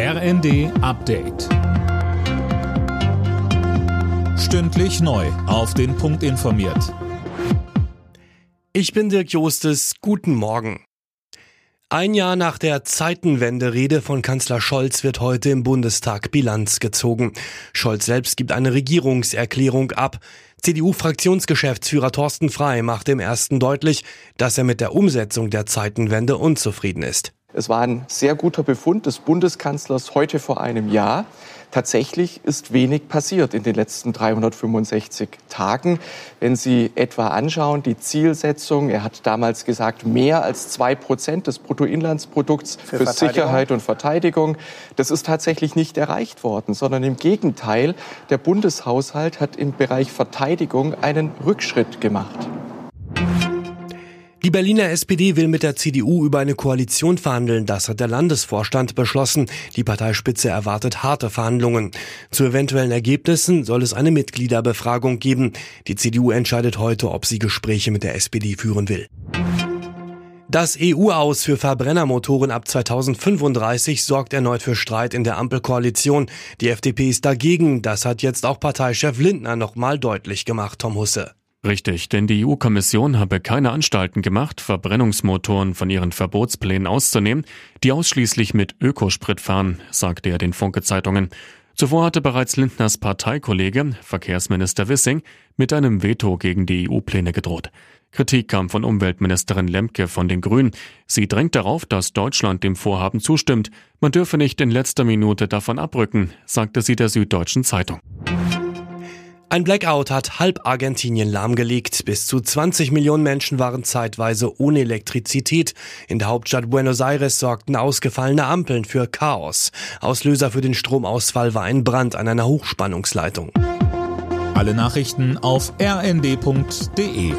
RND Update. Stündlich neu. Auf den Punkt informiert. Ich bin Dirk Jostes. Guten Morgen. Ein Jahr nach der Zeitenwende-Rede von Kanzler Scholz wird heute im Bundestag Bilanz gezogen. Scholz selbst gibt eine Regierungserklärung ab. CDU-Fraktionsgeschäftsführer Thorsten Frey macht im ersten deutlich, dass er mit der Umsetzung der Zeitenwende unzufrieden ist. Es war ein sehr guter Befund des Bundeskanzlers heute vor einem Jahr. Tatsächlich ist wenig passiert in den letzten 365 Tagen. Wenn Sie etwa anschauen, die Zielsetzung, er hat damals gesagt, mehr als zwei Prozent des Bruttoinlandsprodukts für, für Sicherheit und Verteidigung. Das ist tatsächlich nicht erreicht worden, sondern im Gegenteil, der Bundeshaushalt hat im Bereich Verteidigung einen Rückschritt gemacht. Die Berliner SPD will mit der CDU über eine Koalition verhandeln. Das hat der Landesvorstand beschlossen. Die Parteispitze erwartet harte Verhandlungen. Zu eventuellen Ergebnissen soll es eine Mitgliederbefragung geben. Die CDU entscheidet heute, ob sie Gespräche mit der SPD führen will. Das EU-Aus für Verbrennermotoren ab 2035 sorgt erneut für Streit in der Ampelkoalition. Die FDP ist dagegen. Das hat jetzt auch Parteichef Lindner nochmal deutlich gemacht, Tom Husse. Richtig, denn die EU-Kommission habe keine Anstalten gemacht, Verbrennungsmotoren von ihren Verbotsplänen auszunehmen, die ausschließlich mit Ökosprit fahren, sagte er den Funke-Zeitungen. Zuvor hatte bereits Lindners Parteikollege, Verkehrsminister Wissing, mit einem Veto gegen die EU-Pläne gedroht. Kritik kam von Umweltministerin Lemke von den Grünen. Sie drängt darauf, dass Deutschland dem Vorhaben zustimmt. Man dürfe nicht in letzter Minute davon abrücken, sagte sie der Süddeutschen Zeitung. Ein Blackout hat halb Argentinien lahmgelegt. Bis zu 20 Millionen Menschen waren zeitweise ohne Elektrizität. In der Hauptstadt Buenos Aires sorgten ausgefallene Ampeln für Chaos. Auslöser für den Stromausfall war ein Brand an einer Hochspannungsleitung. Alle Nachrichten auf rnd.de